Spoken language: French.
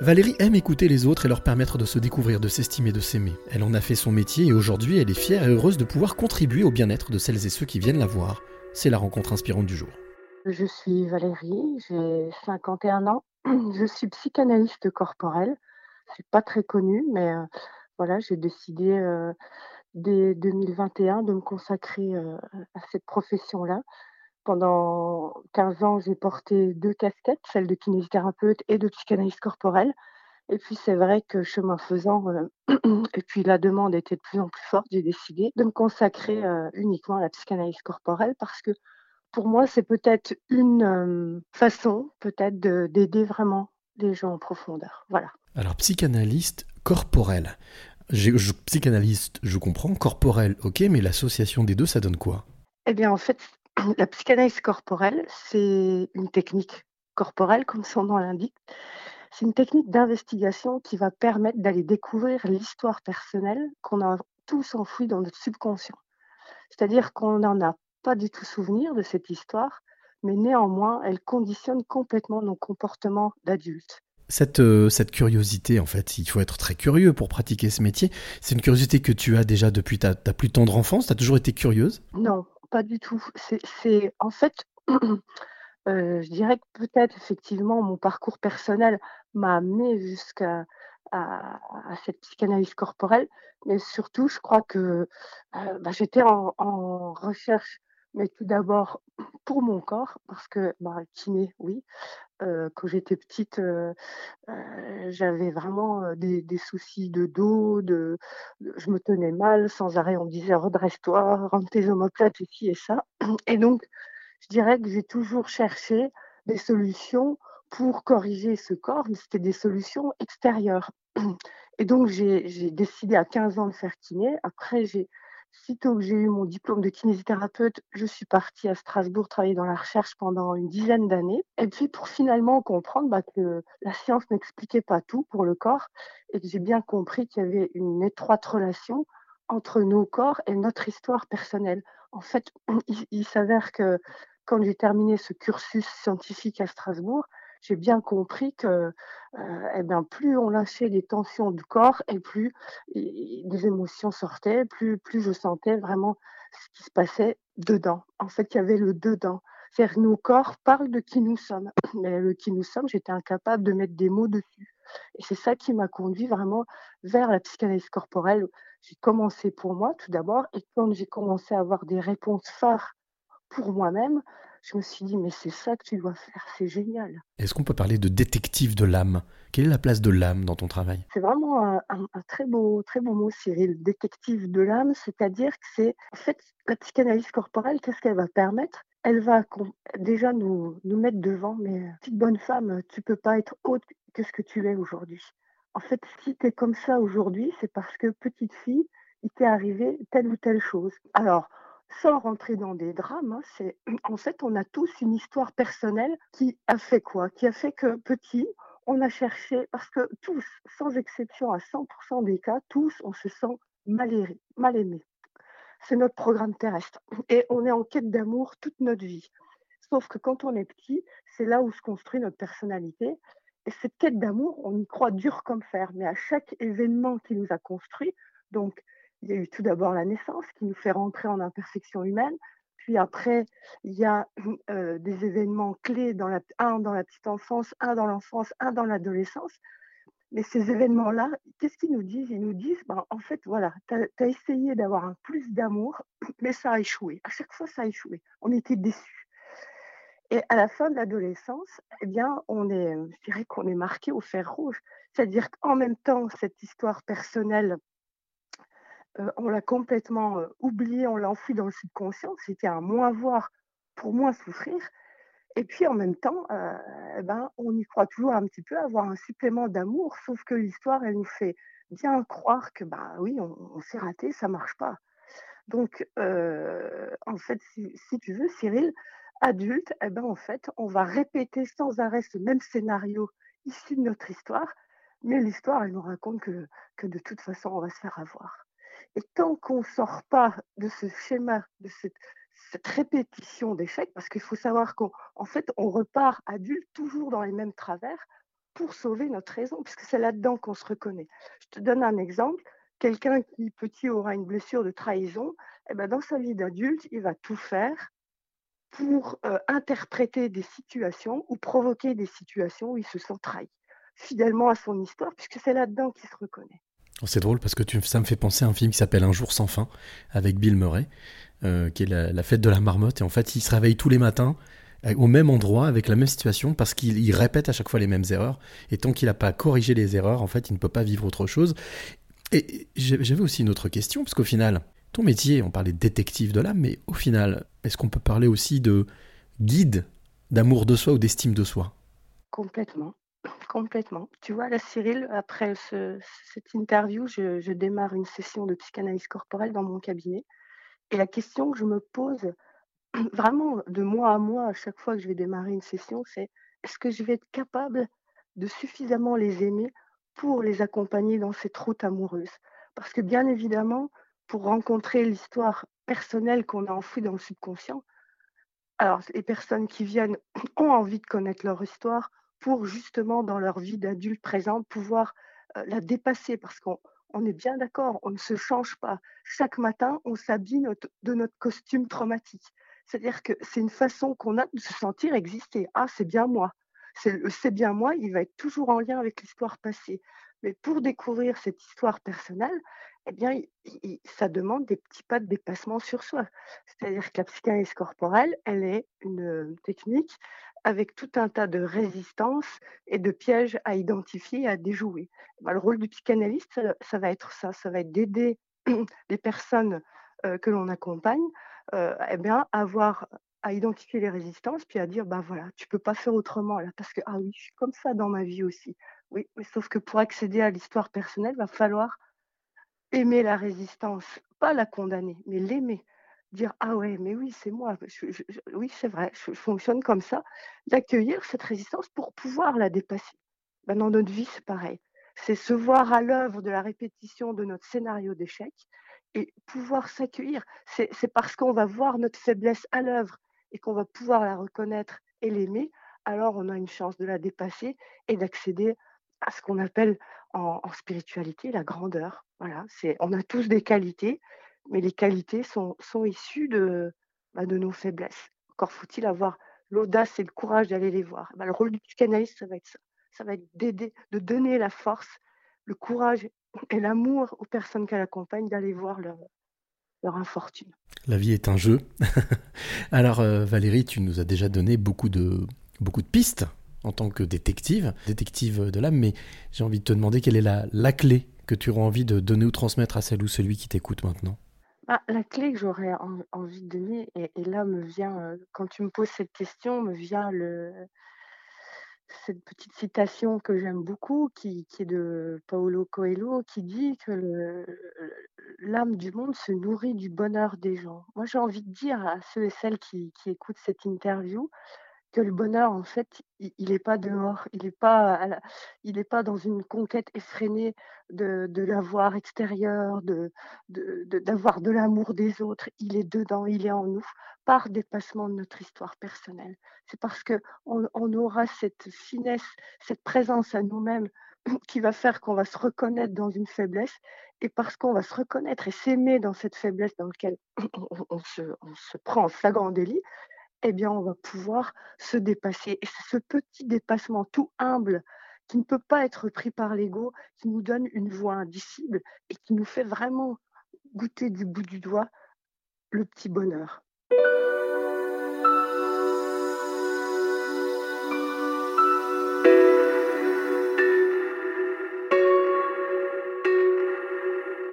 Valérie aime écouter les autres et leur permettre de se découvrir, de s'estimer, de s'aimer. Elle en a fait son métier et aujourd'hui elle est fière et heureuse de pouvoir contribuer au bien-être de celles et ceux qui viennent la voir. C'est la rencontre inspirante du jour. Je suis Valérie, j'ai 51 ans. Je suis psychanalyste corporelle. C'est pas très connu, mais euh, voilà, j'ai décidé euh, dès 2021 de me consacrer euh, à cette profession-là. Pendant 15 ans, j'ai porté deux casquettes, celle de kinésithérapeute et de psychanalyste corporelle. Et puis c'est vrai que chemin faisant, et puis la demande était de plus en plus forte, j'ai décidé de me consacrer uniquement à la psychanalyse corporelle parce que pour moi, c'est peut-être une façon, peut-être, d'aider vraiment les gens en profondeur. Voilà. Alors, psychanalyste corporel. Je, psychanalyste, je comprends. Corporel, ok, mais l'association des deux, ça donne quoi? Eh bien, en fait, la psychanalyse corporelle, c'est une technique corporelle, comme son nom l'indique. C'est une technique d'investigation qui va permettre d'aller découvrir l'histoire personnelle qu'on a tous enfouie dans notre subconscient. C'est-à-dire qu'on n'en a pas du tout souvenir de cette histoire, mais néanmoins, elle conditionne complètement nos comportements d'adultes. Cette, euh, cette curiosité, en fait, il faut être très curieux pour pratiquer ce métier. C'est une curiosité que tu as déjà depuis ta, ta plus tendre enfance? Tu as toujours été curieuse? Non, pas du tout. C'est en fait, euh, je dirais que peut-être effectivement mon parcours personnel m'a amené jusqu'à cette psychanalyse corporelle, mais surtout, je crois que euh, bah, j'étais en, recherche mais tout d'abord pour mon corps, parce que bah, kiné, oui. Euh, quand j'étais petite, j'avais vraiment des, soucis de dos, de, je me tenais mal sans arrêt. On me disait redresse-toi, rentre tes omoplates, ici et ça. Et donc, je dirais que j'ai toujours cherché des solutions pour corriger ce corps, mais c'était des solutions extérieures. Et donc, j'ai décidé à 15 ans de faire kiné. Après, j'ai Sitôt que j'ai eu mon diplôme de kinésithérapeute, je suis partie à Strasbourg travailler dans la recherche pendant une dizaine d'années. Et puis pour finalement comprendre bah, que la science n'expliquait pas tout pour le corps et que j'ai bien compris qu'il y avait une étroite relation entre nos corps et notre histoire personnelle. En fait, il s'avère que quand j'ai terminé ce cursus scientifique à Strasbourg, j'ai bien compris que euh, eh bien, plus on lâchait les tensions du corps et plus des émotions sortaient, plus, plus je sentais vraiment ce qui se passait dedans. En fait, il y avait le dedans. C'est-à-dire nos corps parlent de qui nous sommes, mais le qui nous sommes, j'étais incapable de mettre des mots dessus. Et c'est ça qui m'a conduit vraiment vers la psychanalyse corporelle. J'ai commencé pour moi tout d'abord, et quand j'ai commencé à avoir des réponses phares pour moi-même, je me suis dit, mais c'est ça que tu dois faire, c'est génial. Est-ce qu'on peut parler de détective de l'âme? Quelle est la place de l'âme dans ton travail? C'est vraiment un, très, beau, très beau mot, Cyril, détective de l'âme, c'est-à-dire que c'est, en fait, la psychanalyse corporelle, qu'est-ce qu'elle va permettre? Elle va déjà nous, nous mettre devant, mais petite bonne femme, tu peux pas être autre que ce que tu es aujourd'hui. En fait, si tu es comme ça aujourd'hui, c'est parce que petite fille, il t'est arrivé telle ou telle chose. Alors, sans rentrer dans des drames, hein, c'est en fait on a tous une histoire personnelle qui a fait quoi? Qui a fait que petit, on a cherché, parce que tous, sans exception à 100% des cas, tous, on se sent mal. Mal aimé. C'est notre programme terrestre. Et on est en quête d'amour toute notre vie. Sauf que quand on est petit, c'est là où se construit notre personnalité. Et cette quête d'amour, on y croit dur comme fer. Mais à chaque événement qui nous a construit, donc il y a eu tout d'abord la naissance qui nous fait rentrer en imperfection humaine. Puis après, il y a euh, des événements clés, dans la, un dans la petite enfance, un dans l'enfance, un dans l'adolescence. Mais ces événements-là, qu'est-ce qu'ils nous disent? Ils nous disent, ben, en fait, voilà, tu as, essayé d'avoir un plus d'amour, mais ça a échoué. À chaque fois, ça a échoué. On était déçus. Et à la fin de l'adolescence, eh bien, on est, je dirais qu'on est marqué au fer rouge. C'est-à-dire qu'en même temps, cette histoire personnelle euh, on l'a complètement euh, oublié, on l'a enfoui dans le subconscient. C'était un moins voir pour moins souffrir. Et puis en même temps, euh, ben, on y croit toujours un petit peu, avoir un supplément d'amour, sauf que l'histoire, elle nous fait bien croire que, bah oui, on, s'est raté, ça marche pas. Donc, en fait, si, tu veux, Cyril, adulte, eh ben, en fait, on va répéter sans arrêt ce même scénario issu de notre histoire, mais l'histoire, elle nous raconte que de toute façon, on va se faire avoir. Et tant qu'on ne sort pas de ce schéma, de cette, répétition d'échecs, parce qu'il faut savoir qu'en fait, on repart adulte toujours dans les mêmes travers, pour sauver notre raison, puisque c'est là-dedans qu'on se reconnaît. Je te donne un exemple. Quelqu'un qui, petit, aura une blessure de trahison, eh ben, dans sa vie d'adulte, il va tout faire pour euh, interpréter des situations ou provoquer des situations où il se sent trahi, fidèlement à son histoire, puisque c'est là-dedans qu'il se reconnaît. Oh, c'est drôle parce que ça me fait penser à un film qui s'appelle Un jour sans fin avec Bill Murray, euh, qui est la, fête de la marmotte. Et en fait, il se réveille tous les matins euh, au même endroit avec la même situation parce qu'il répète à chaque fois les mêmes erreurs. Et tant qu'il n'a pas corrigé les erreurs, en fait, il ne peut pas vivre autre chose. Et j'avais aussi une autre question parce qu'au final, ton métier, on parlait de détective de l'âme, mais au final, est-ce qu'on peut parler aussi de guide d'amour de soi ou d'estime de soi? Complètement. Complètement. Tu vois, là, Cyril, après cette interview, je, démarre une session de psychanalyse corporelle dans mon cabinet. Et la question que je me pose vraiment de mois à mois, à chaque fois que je vais démarrer une session, c'est est-ce que je vais être capable de suffisamment les aimer pour les accompagner dans cette route amoureuse? Parce que bien évidemment, pour rencontrer l'histoire personnelle qu'on a enfouie dans le subconscient, alors les personnes qui viennent ont envie de connaître leur histoire, pour justement dans leur vie d'adulte présente pouvoir la dépasser parce qu'on est bien d'accord, on ne se change pas. Chaque matin, on s'habille de notre costume traumatique. C'est-à-dire que c'est une façon qu'on a de se sentir exister. Ah, c'est bien moi. C'est bien moi, il va être toujours en lien avec l'histoire passée. Mais pour découvrir cette histoire personnelle, eh bien, ça demande des petits pas de dépassement sur soi. C'est-à-dire que la psychanalyse corporelle, elle est une technique avec tout un tas de résistances et de pièges à identifier et à déjouer. Bah, le rôle du psychanalyste, ça, va être ça, ça va être d'aider les personnes que l'on accompagne eh à avoir à identifier les résistances, puis à dire, bah voilà, tu peux pas faire autrement là, parce que, ah oui, je suis comme ça dans ma vie aussi. Oui, mais sauf que pour accéder à l'histoire personnelle, il va falloir aimer la résistance, pas la condamner, mais l'aimer. Dire ah ouais mais oui c'est moi oui c'est vrai je, fonctionne comme ça. D'accueillir cette résistance pour pouvoir la dépasser. Ben, dans notre vie c'est pareil. C'est se voir à l'œuvre de la répétition de notre scénario d'échec et pouvoir s'accueillir. C'est parce qu'on va voir notre faiblesse à l'œuvre et qu'on va pouvoir la reconnaître et l'aimer alors on a une chance de la dépasser et d'accéder à ce qu'on appelle en, spiritualité la grandeur voilà c'est on a tous des qualités mais les qualités sont, sont issues de, bah, de nos faiblesses. Encore faut-il avoir l'audace et le courage d'aller les voir. Bah, le rôle du psychanalyste, ça va être ça. Ça va être d'aider, de donner la force, le courage et l'amour aux personnes qu'elle accompagne d'aller voir leur, leur infortune. La vie est un jeu. Alors euh, Valérie, tu nous as déjà donné beaucoup de, beaucoup de pistes en tant que détective, détective de l'âme, mais j'ai envie de te demander quelle est la, clé que tu auras envie de donner ou transmettre à celle ou celui qui t'écoute maintenant. Bah, la clé que j'aurais envie de donner, et, là me vient, quand tu me poses cette question, me vient le, cette petite citation que j'aime beaucoup, qui, est de Paolo Coelho, qui dit que l'âme du monde se nourrit du bonheur des gens. Moi, j'ai envie de dire à ceux et celles qui écoutent cette interview, que le bonheur, en fait, il n'est pas dehors, il n'est pas, il est pas dans une conquête effrénée de, l'avoir extérieur, de, d'avoir de, l'amour des autres. Il est dedans, il est en nous, par dépassement de notre histoire personnelle. C'est parce que on, aura cette finesse, cette présence à nous-mêmes qui va faire qu'on va se reconnaître dans une faiblesse et parce qu'on va se reconnaître et s'aimer dans cette faiblesse dans laquelle on, se, on se prend en flagrant délit, eh bien, on va pouvoir se dépasser. Et c'est ce petit dépassement tout humble qui ne peut pas être pris par l'ego, qui nous donne une voix indicible et qui nous fait vraiment goûter du bout du doigt le petit bonheur.